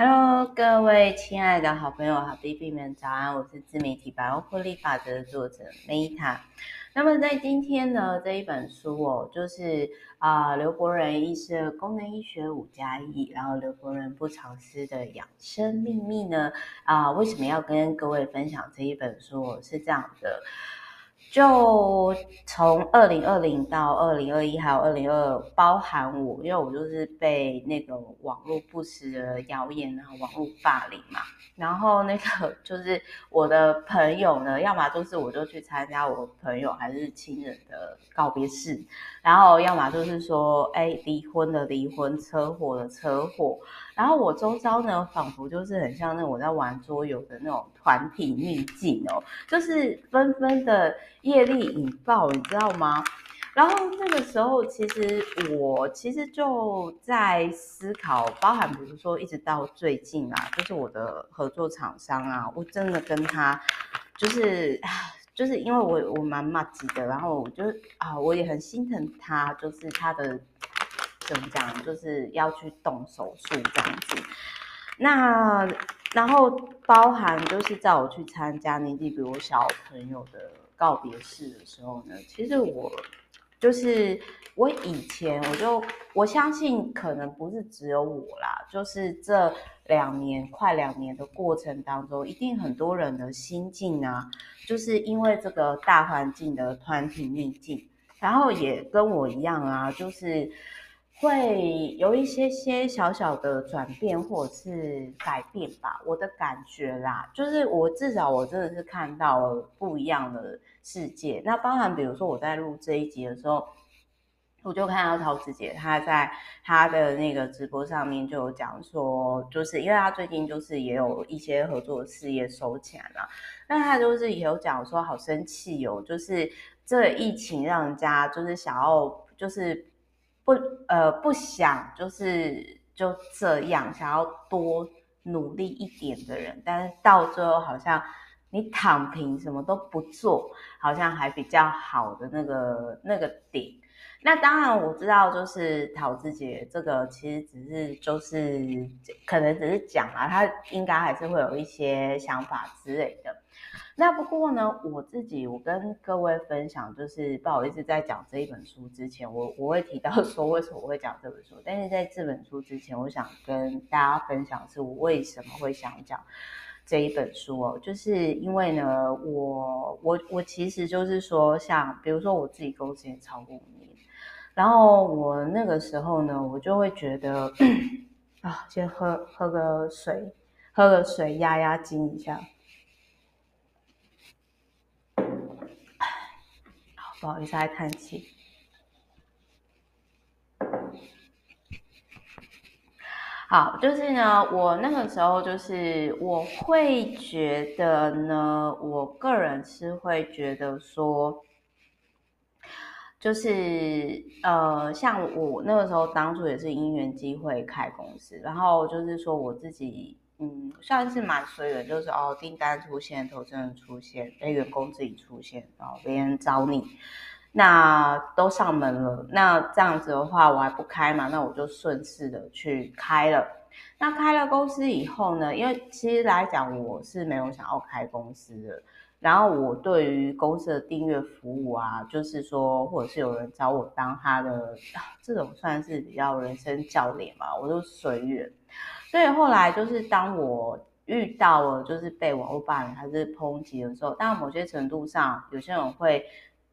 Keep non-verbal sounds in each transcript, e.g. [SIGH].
Hello，各位亲爱的好朋友、好弟弟们，早安！我是自媒体百万获利法则的作者 Meta。那么在今天呢，这一本书哦，就是啊、刘伯仁医师的功能医学五加一，然后刘伯仁不藏私的养生秘密呢啊、为什么要跟各位分享这一本书？是这样的。就从二零二零到二零二一，还有二零二二，包含我，因为我就是被那个网络不实的谣言，然后网络霸凌嘛，然后那个就是我的朋友呢，要么就是我就去参加我朋友还是亲人的告别式，然后要么就是说，哎，离婚的离婚，车祸的车祸。然后我周遭呢，仿佛就是很像那我在玩桌游的那种团体秘境哦，就是纷纷的业力引爆，你知道吗？然后那个时候，其实我其实就在思考，包含比如说一直到最近啊，就是我的合作厂商啊，我真的跟他就是就是因为我我蛮麻吉的，然后我就啊，我也很心疼他，就是他的。怎么讲？就是要去动手术这样子。那然后包含就是在我去参加年纪比我小朋友的告别式的时候呢，其实我就是我以前我就我相信可能不是只有我啦，就是这两年快两年的过程当中，一定很多人的心境啊，就是因为这个大环境的团体逆境，然后也跟我一样啊，就是。会有一些些小小的转变或者是改变吧，我的感觉啦，就是我至少我真的是看到了不一样的世界。那包含比如说我在录这一集的时候，我就看到陶子姐她在她的那个直播上面就有讲说，就是因为她最近就是也有一些合作事业收起来了，那她就是也有讲说好生气哦，就是这疫情让人家就是想要就是。不，呃，不想就是就这样，想要多努力一点的人，但是到最后好像你躺平，什么都不做，好像还比较好的那个那个点。那当然我知道，就是陶子姐这个其实只是就是可能只是讲啊，她应该还是会有一些想法之类的。那不过呢，我自己我跟各位分享，就是不好意思，在讲这一本书之前，我我会提到 [LAUGHS] 说为什么我会讲这本书。但是在这本书之前，我想跟大家分享是我为什么会想讲这一本书哦，就是因为呢，我我我其实就是说，像比如说我自己公司也超过五年，然后我那个时候呢，我就会觉得 [COUGHS] 啊，先喝喝个水，喝个水压压惊一下。不好意思，还叹气。好，就是呢，我那个时候就是我会觉得呢，我个人是会觉得说，就是呃，像我那个时候当初也是因缘机会开公司，然后就是说我自己。嗯，算是蛮随缘，就是哦，订单出现，投资人出现，哎，员工自己出现，然后别人找你，那都上门了。那这样子的话，我还不开嘛？那我就顺势的去开了。那开了公司以后呢，因为其实来讲，我是没有想要开公司的。然后我对于公司的订阅服务啊，就是说，或者是有人找我当他的这种算是比较人生教练嘛，我都随缘。所以后来就是当我遇到了就是被网络霸凌还是抨击的时候，当然某些程度上有些人会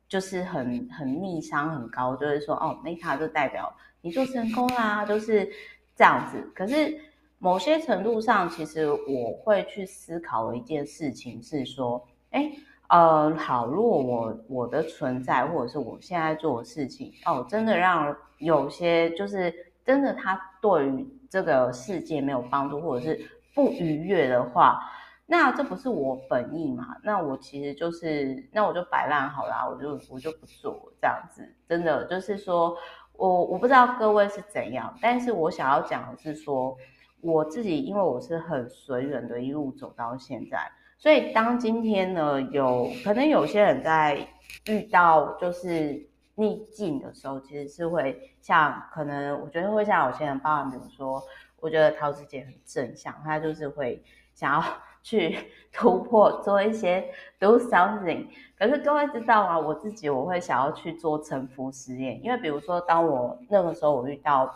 就是很很逆商很高，就是说哦，Meta 就代表你做成功啦，就是这样子。可是某些程度上，其实我会去思考一件事情是说，哎，呃，好，如果我我的存在或者是我现在做的事情，哦，真的让有些就是真的他对于。这个世界没有帮助，或者是不愉悦的话，那这不是我本意嘛？那我其实就是，那我就摆烂好了，我就我就不做这样子。真的就是说，我我不知道各位是怎样，但是我想要讲的是说，我自己因为我是很随缘的一路走到现在，所以当今天呢，有可能有些人在遇到就是。逆境的时候，其实是会像可能，我觉得会像有些人，包含比如说，我觉得陶子姐很正向，她就是会想要 [LAUGHS] 去 [LAUGHS] 突破，做一些 do something。可是各位知道吗？我自己我会想要去做沉浮实验，因为比如说，当我那个时候我遇到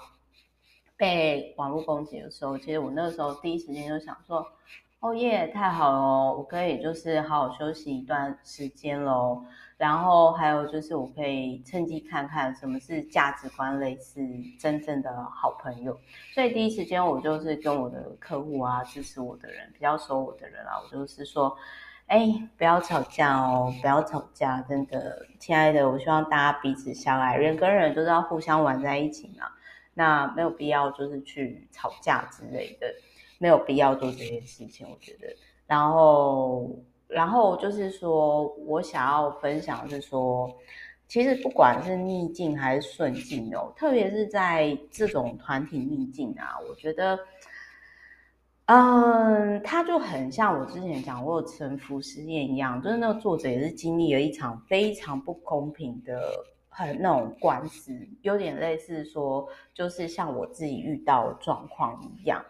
被网络攻击的时候，其实我那个时候第一时间就想说，哦耶，太好了，我可以就是好好休息一段时间喽。然后还有就是，我可以趁机看看什么是价值观类似真正的好朋友。所以第一时间我就是跟我的客户啊，支持我的人，比较熟我的人啊，我就是说，哎，不要吵架哦，不要吵架，真的，亲爱的，我希望大家彼此相爱，人跟人就是要互相玩在一起嘛。那没有必要就是去吵架之类的，没有必要做这些事情，我觉得。然后。然后就是说，我想要分享是说，其实不管是逆境还是顺境哦，特别是在这种团体逆境啊，我觉得，嗯，它就很像我之前讲过的臣服实验一样，就是那个作者也是经历了一场非常不公平的很那种官司，有点类似说，就是像我自己遇到状况一样。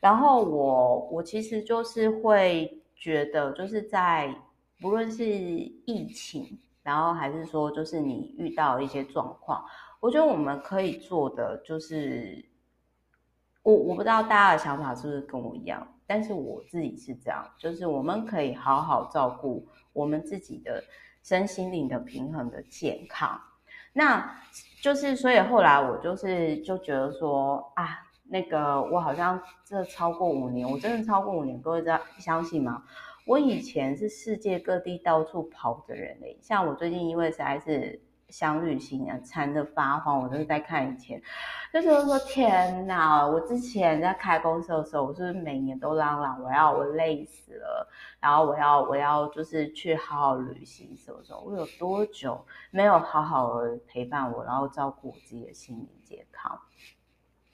然后我我其实就是会。觉得就是在不论是疫情，然后还是说就是你遇到一些状况，我觉得我们可以做的就是，我我不知道大家的想法是不是跟我一样，但是我自己是这样，就是我们可以好好照顾我们自己的身心灵的平衡的健康。那就是所以后来我就是就觉得说啊。那个我好像这超过五年，我真的超过五年，各位知道相信吗？我以前是世界各地到处跑的人嘞，像我最近因为实在是想旅行啊，馋得发慌，我就是在看以前，就是说天哪，我之前在开公司的时候，我是不是每年都嚷嚷我要我累死了，然后我要我要就是去好好旅行什么什么，我有多久没有好好的陪伴我，然后照顾我自己的心理健康？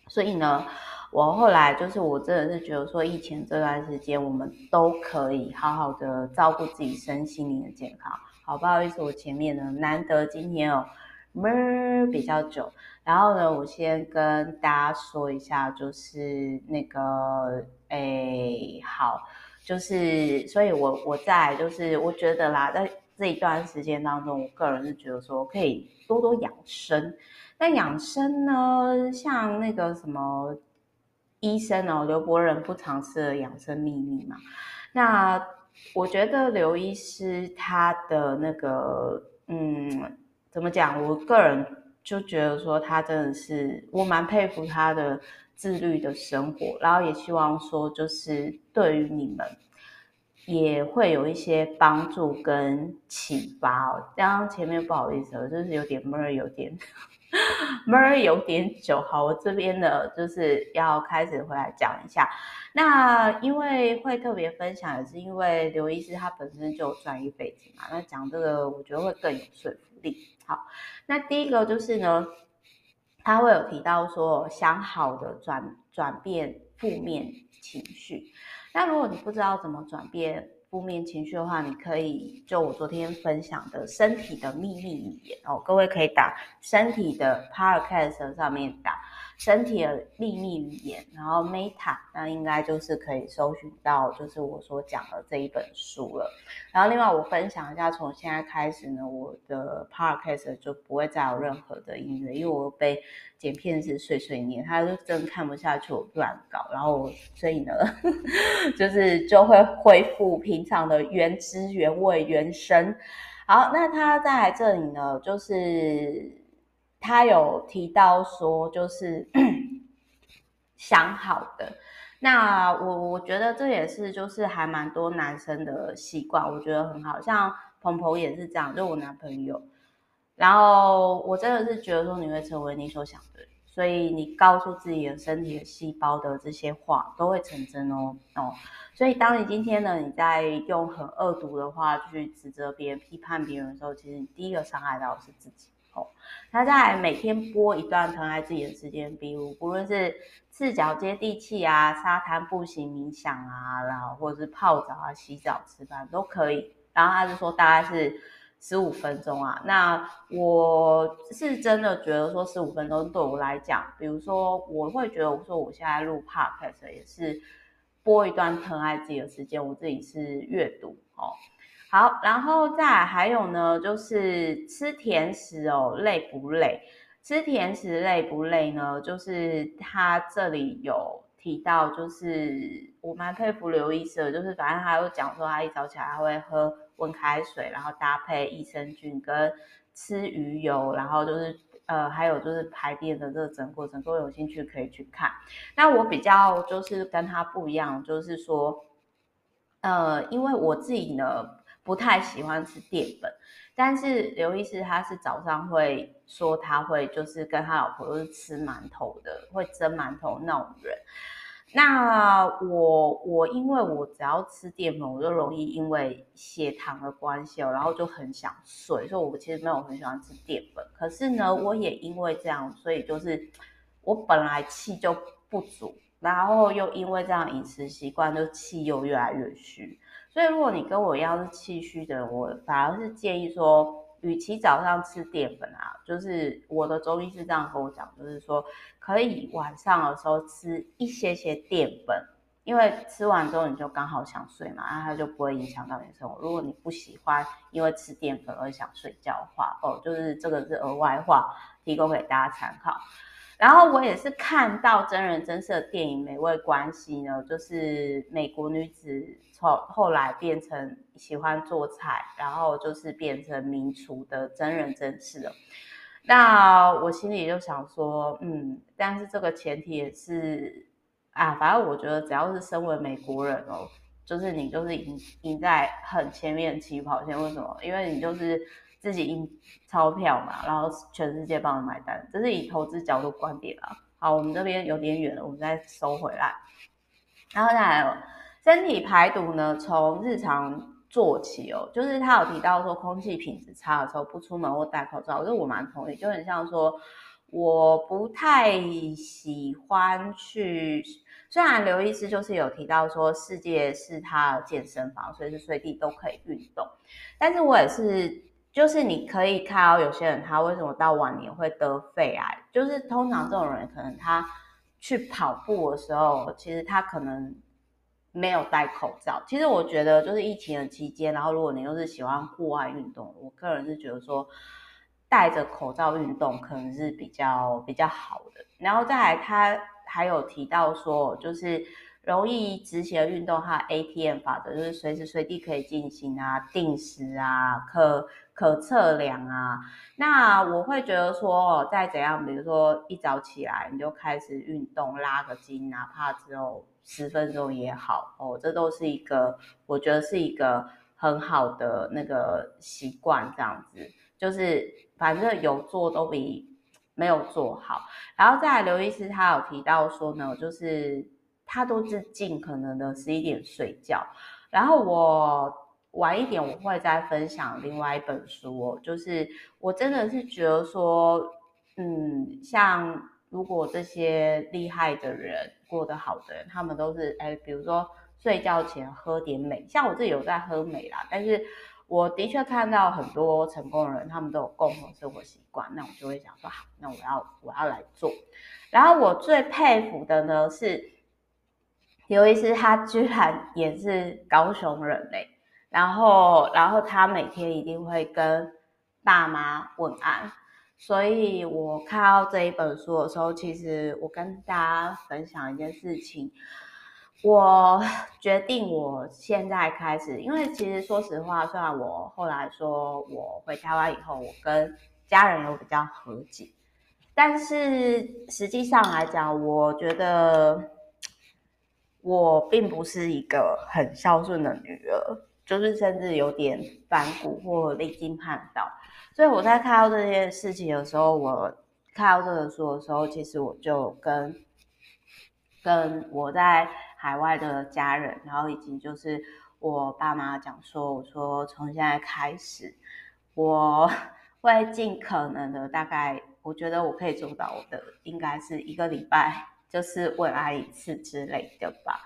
所以呢，我后来就是我真的是觉得说，疫情这段时间我们都可以好好的照顾自己身心灵的健康。好，不好意思，我前面呢难得今天哦闷比较久，然后呢，我先跟大家说一下，就是那个诶好，就是所以我我在就是我觉得啦，在这一段时间当中，我个人是觉得说可以多多养生。那养生呢？像那个什么医生哦，刘伯仁不尝试的养生秘密嘛。那我觉得刘医师他的那个，嗯，怎么讲？我个人就觉得说他真的是，我蛮佩服他的自律的生活，然后也希望说，就是对于你们也会有一些帮助跟启发哦。刚刚前面不好意思，我就是有点闷，有点。[LAUGHS] 闷有点久，好，我这边呢就是要开始回来讲一下。那因为会特别分享，也是因为刘医师他本身就有专业背景嘛，那讲这个我觉得会更有说服力。好，那第一个就是呢，他会有提到说，想好的转转变负面情绪。那如果你不知道怎么转变，负面情绪的话，你可以就我昨天分享的身体的秘密语言哦，各位可以打身体的 Podcast 上面打。身体的秘密语言，然后 Meta，那应该就是可以搜寻到，就是我所讲的这一本书了。然后另外我分享一下，从现在开始呢，我的 Podcast 就不会再有任何的音乐，因为我被剪片子碎碎念，他就真看不下去我乱搞，然后所以呢，[LAUGHS] 就是就会恢复平常的原汁原味原声。好，那他在这里呢，就是。他有提到说，就是 [CLEARS THROAT] 想好的。那我我觉得这也是就是还蛮多男生的习惯，我觉得很好。像鹏鹏也是这样，就我男朋友。然后我真的是觉得说，你会成为你所想的，所以你告诉自己的身体的细胞的这些话都会成真哦哦。所以当你今天呢，你在用很恶毒的话去指责别人、批判别人的时候，其实你第一个伤害到的是自己。他在每天播一段疼爱自己的时间，比如不论是赤脚接地气啊、沙滩步行冥想啊，然后或者是泡澡啊、洗澡吃饭都可以。然后他就说大概是十五分钟啊。那我是真的觉得说十五分钟对我来讲，比如说我会觉得我说我现在录 podcast 也是播一段疼爱自己的时间，我自己是阅读哦。好，然后再来还有呢，就是吃甜食哦，累不累？吃甜食累不累呢？就是他这里有。提到就是我蛮佩服刘医生，就是反正他有讲说他一早起来他会喝温开水，然后搭配益生菌跟吃鱼油，然后就是呃还有就是排便的这个整个过程，如果有兴趣可以去看。那我比较就是跟他不一样，就是说呃因为我自己呢不太喜欢吃淀粉。但是刘医师他是早上会说他会就是跟他老婆都是吃馒头的，会蒸馒头那种人。那我我因为我只要吃淀粉，我就容易因为血糖的关系哦，然后就很想睡，所以我其实没有很喜欢吃淀粉。可是呢，我也因为这样，所以就是我本来气就不足，然后又因为这样饮食习惯，就气又越来越虚。所以，如果你跟我一样是气虚的，我反而是建议说，与其早上吃淀粉啊，就是我的中医是这样跟我讲，就是说可以晚上的时候吃一些些淀粉，因为吃完之后你就刚好想睡嘛，那它就不会影响到你生活。如果你不喜欢因为吃淀粉而想睡觉的话，哦，就是这个是额外话，提供给大家参考。然后我也是看到真人真事的电影《美味关系》呢，就是美国女子从后来变成喜欢做菜，然后就是变成名厨的真人真事了。那我心里就想说，嗯，但是这个前提也是啊，反正我觉得只要是身为美国人哦，就是你就是赢赢在很前面起跑线。为什么？因为你就是。自己印钞票嘛，然后全世界帮你买单，这是以投资角度观点啊。好，我们这边有点远了，我们再收回来。然后再来，身体排毒呢，从日常做起哦。就是他有提到说，空气品质差的时候不出门或戴口罩，这我蛮同意。就很像说，我不太喜欢去。虽然刘医师就是有提到说，世界是他的健身房，随时随地都可以运动，但是我也是。就是你可以看到有些人他为什么到晚年会得肺癌，就是通常这种人可能他去跑步的时候，其实他可能没有戴口罩。其实我觉得就是疫情的期间，然后如果你又是喜欢户外运动，我个人是觉得说戴着口罩运动可能是比较比较好的。然后再来，他还有提到说，就是。容易执行的运动，它 ATM 法则就是随时随地可以进行啊，定时啊，可可测量啊。那我会觉得说，再怎样，比如说一早起来你就开始运动，拉个筋，哪怕只有十分钟也好哦，这都是一个我觉得是一个很好的那个习惯，这样子就是反正有做都比没有做好。然后再来，刘医师他有提到说呢，就是。他都是尽可能的十一点睡觉，然后我晚一点我会再分享另外一本书哦，就是我真的是觉得说，嗯，像如果这些厉害的人过得好的人，他们都是哎，比如说睡觉前喝点美，像我自己有在喝美啦，但是我的确看到很多成功的人，他们都有共同生活习惯，那我就会想说好，那我要我要来做，然后我最佩服的呢是。刘医师他居然也是高雄人嘞，然后，然后他每天一定会跟爸妈问安，所以我看到这一本书的时候，其实我跟大家分享一件事情，我决定我现在开始，因为其实说实话，虽然我后来说我回台湾以后，我跟家人有比较和解，但是实际上来讲，我觉得。我并不是一个很孝顺的女儿，就是甚至有点反骨或离经叛道。所以我在看到这件事情的时候，我看到这个书的时候，其实我就跟跟我在海外的家人，然后以及就是我爸妈讲说，我说从现在开始，我会尽可能的，大概我觉得我可以做到的，应该是一个礼拜。就是问爱一次之类的吧，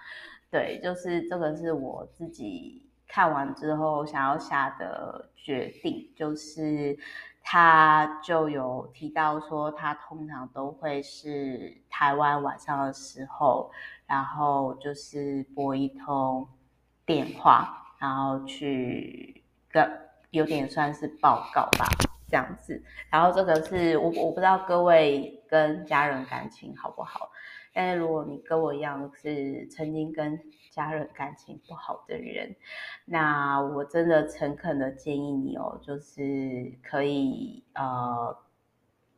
对，就是这个是我自己看完之后想要下的决定，就是他就有提到说，他通常都会是台湾晚上的时候，然后就是拨一通电话，然后去跟有点算是报告吧，这样子。然后这个是我我不知道各位跟家人感情好不好，但是如果你跟我一样是曾经跟家人感情不好的人，那我真的诚恳的建议你哦，就是可以呃，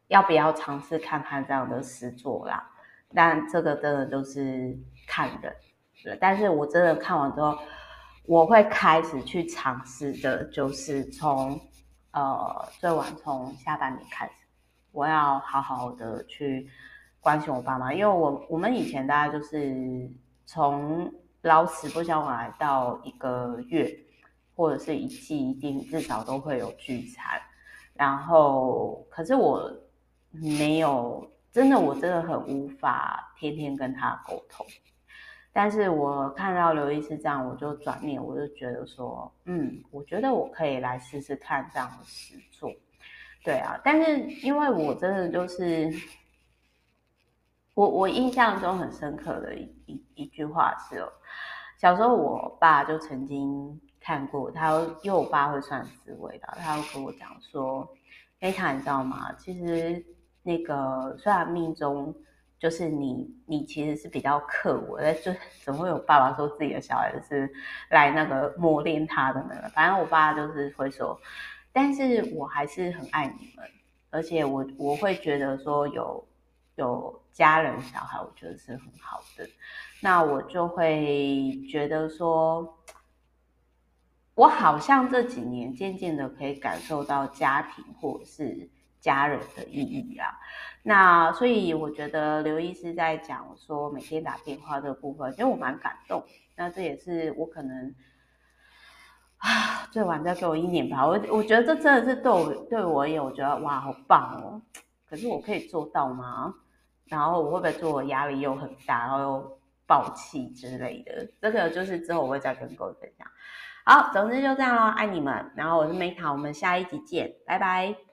要不要尝试看看这样的诗作啦？但这个真的就是看人，但是我真的看完之后，我会开始去尝试的，就是从呃最晚从下半年开始，我要好好的去关心我爸妈，因为我我们以前大概就是从。老死不相往来到一个月，或者是一季，一定至少都会有聚餐。然后，可是我没有，真的，我真的很无法天天跟他沟通。但是我看到刘医师这样，我就转念，我就觉得说，嗯，我觉得我可以来试试看这样的实作。对啊，但是因为我真的就是，我我印象中很深刻的一一一句话是哦。小时候，我爸就曾经看过他，因为我爸会算紫微的，他会跟我讲说：“哎，他你知道吗？其实那个虽然命中就是你，你其实是比较克我，但就怎么会有爸爸说自己的小孩是来那个磨练他的呢？反正我爸就是会说，但是我还是很爱你们，而且我我会觉得说有有家人小孩，我觉得是很好的。”那我就会觉得说，我好像这几年渐渐的可以感受到家庭或者是家人的意义啊。那所以我觉得刘医师在讲说每天打电话这部分，因为我蛮感动。那这也是我可能啊，最晚再给我一年吧。我我觉得这真的是对我对我而言，我觉得哇，好棒哦。可是我可以做到吗？然后我会不会做我压力又很大，然后又。爆气之类的，这个就是之后我会再跟各位分享。好，总之就这样咯，爱你们。然后我是 Meta，我们下一集见，拜拜。